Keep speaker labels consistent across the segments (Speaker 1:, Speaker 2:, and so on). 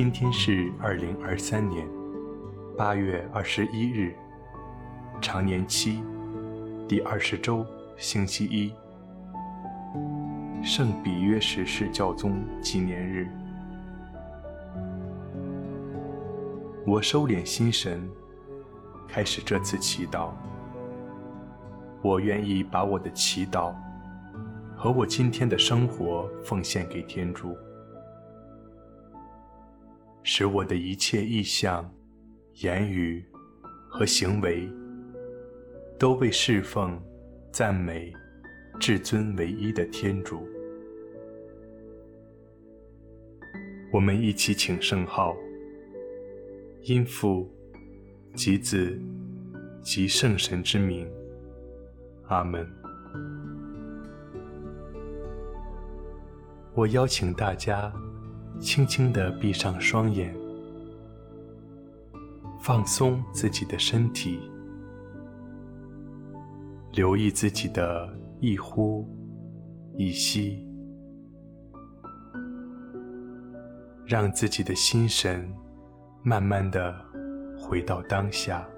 Speaker 1: 今天是二零二三年八月二十一日，常年期第二十周星期一，圣比约什氏教宗纪念日。我收敛心神，开始这次祈祷。我愿意把我的祈祷和我今天的生活奉献给天主。使我的一切意向、言语和行为，都为侍奉、赞美至尊唯一的天主。我们一起请圣号，因父及子及圣神之名，阿门。我邀请大家。轻轻地闭上双眼，放松自己的身体，留意自己的一呼一吸，让自己的心神慢慢地回到当下。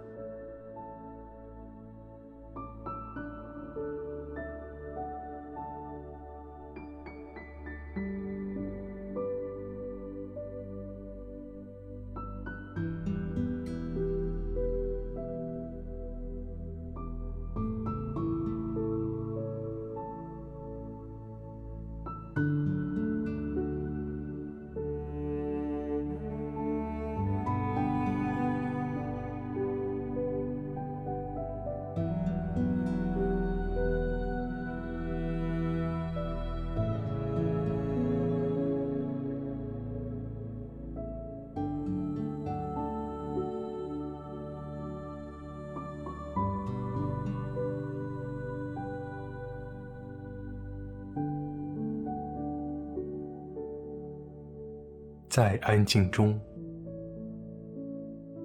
Speaker 1: 在安静中，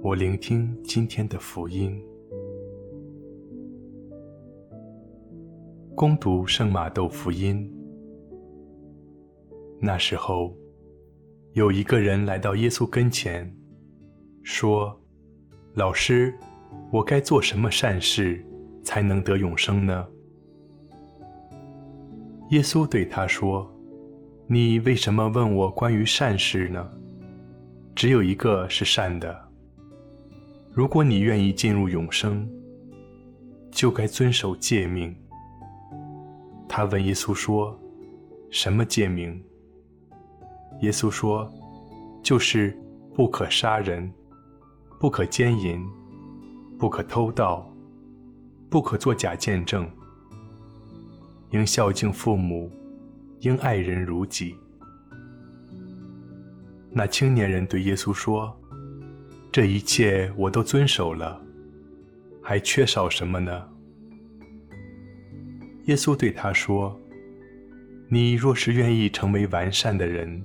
Speaker 1: 我聆听今天的福音。恭读圣马窦福音。那时候，有一个人来到耶稣跟前，说：“老师，我该做什么善事，才能得永生呢？”耶稣对他说。你为什么问我关于善事呢？只有一个是善的。如果你愿意进入永生，就该遵守诫命。他问耶稣说：“什么诫命？”耶稣说：“就是不可杀人，不可奸淫，不可偷盗，不可作假见证，应孝敬父母。”应爱人如己。那青年人对耶稣说：“这一切我都遵守了，还缺少什么呢？”耶稣对他说：“你若是愿意成为完善的人，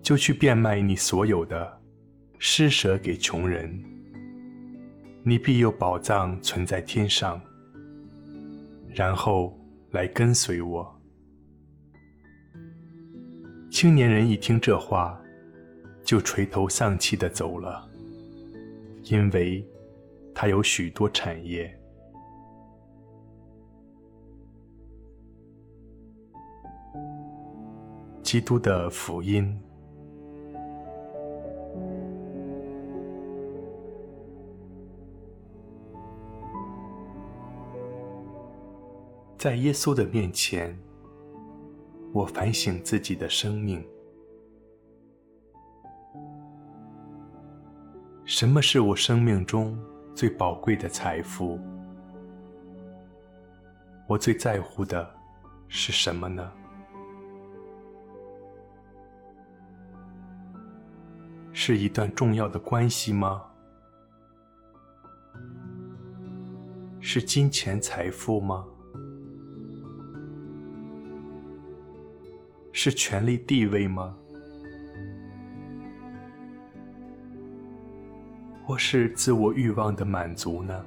Speaker 1: 就去变卖你所有的，施舍给穷人，你必有宝藏存在天上。然后来跟随我。”青年人一听这话，就垂头丧气地走了，因为他有许多产业。基督的福音。在耶稣的面前。我反省自己的生命，什么是我生命中最宝贵的财富？我最在乎的是什么呢？是一段重要的关系吗？是金钱财富吗？是权力地位吗？或是自我欲望的满足呢？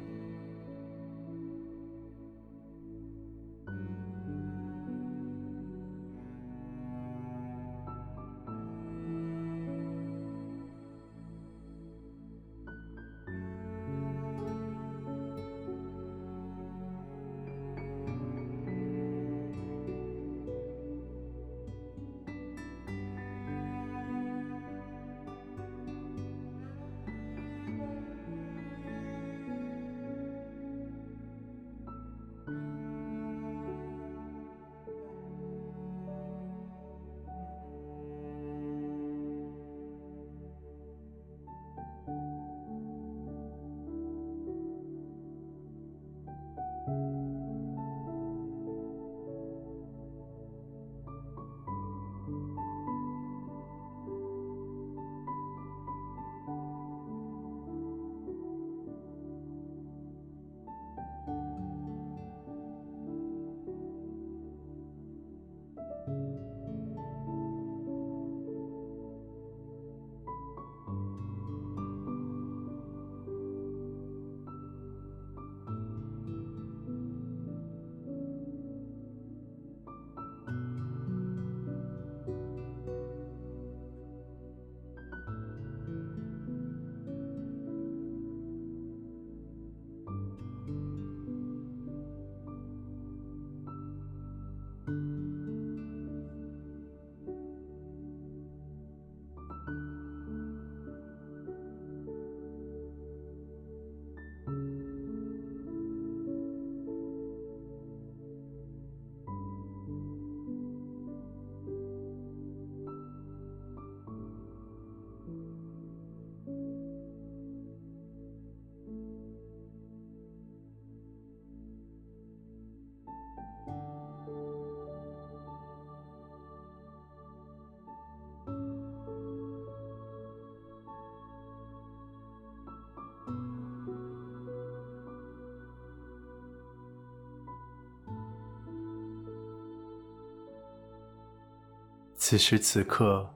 Speaker 1: 此时此刻，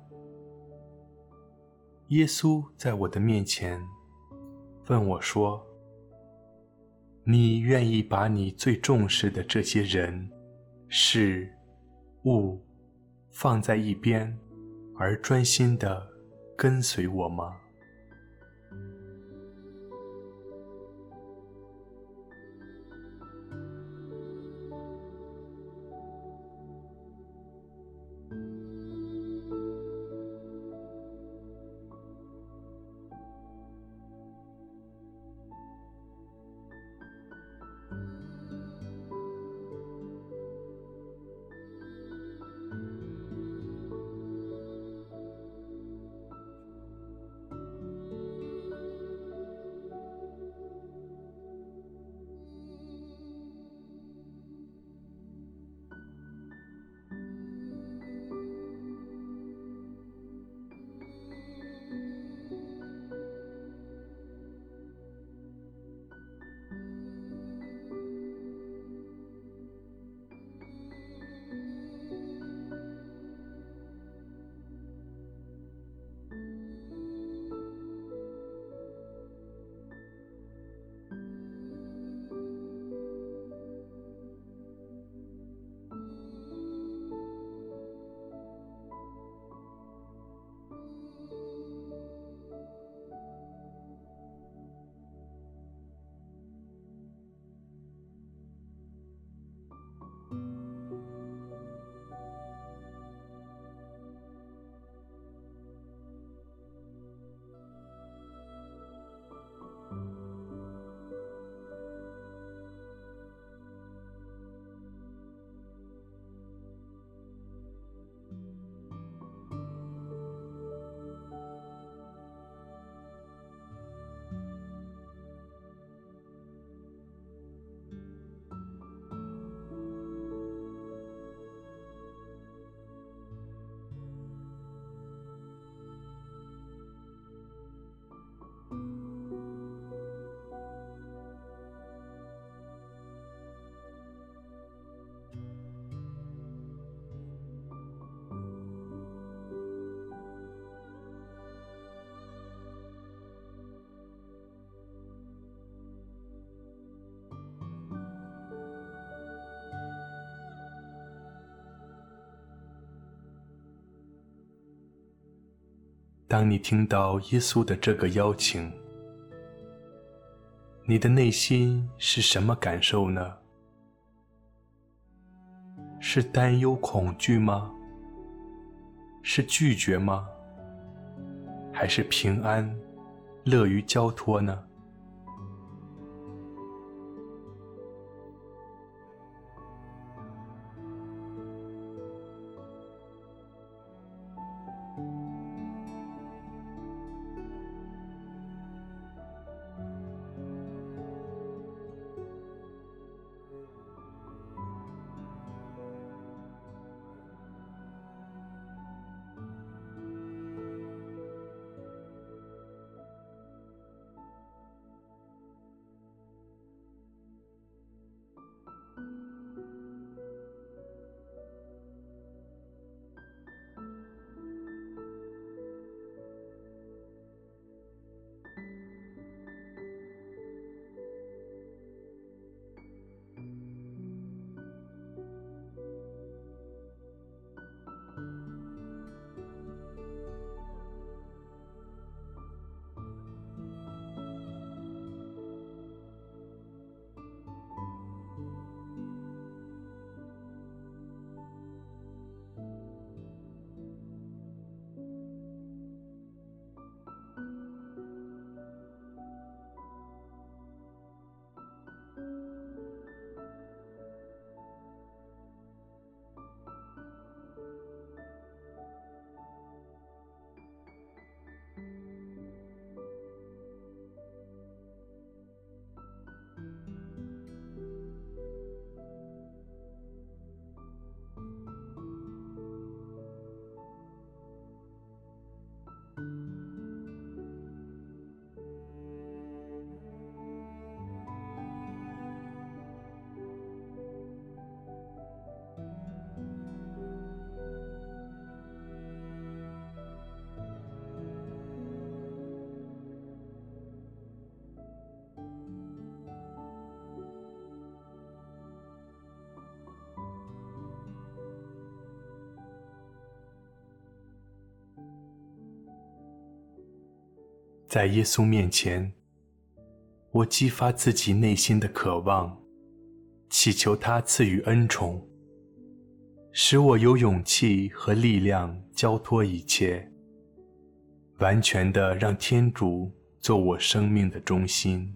Speaker 1: 耶稣在我的面前问我说：“你愿意把你最重视的这些人、事、物放在一边，而专心地跟随我吗？”当你听到耶稣的这个邀请，你的内心是什么感受呢？是担忧、恐惧吗？是拒绝吗？还是平安、乐于交托呢？在耶稣面前，我激发自己内心的渴望，祈求他赐予恩宠，使我有勇气和力量交托一切，完全的让天主做我生命的中心。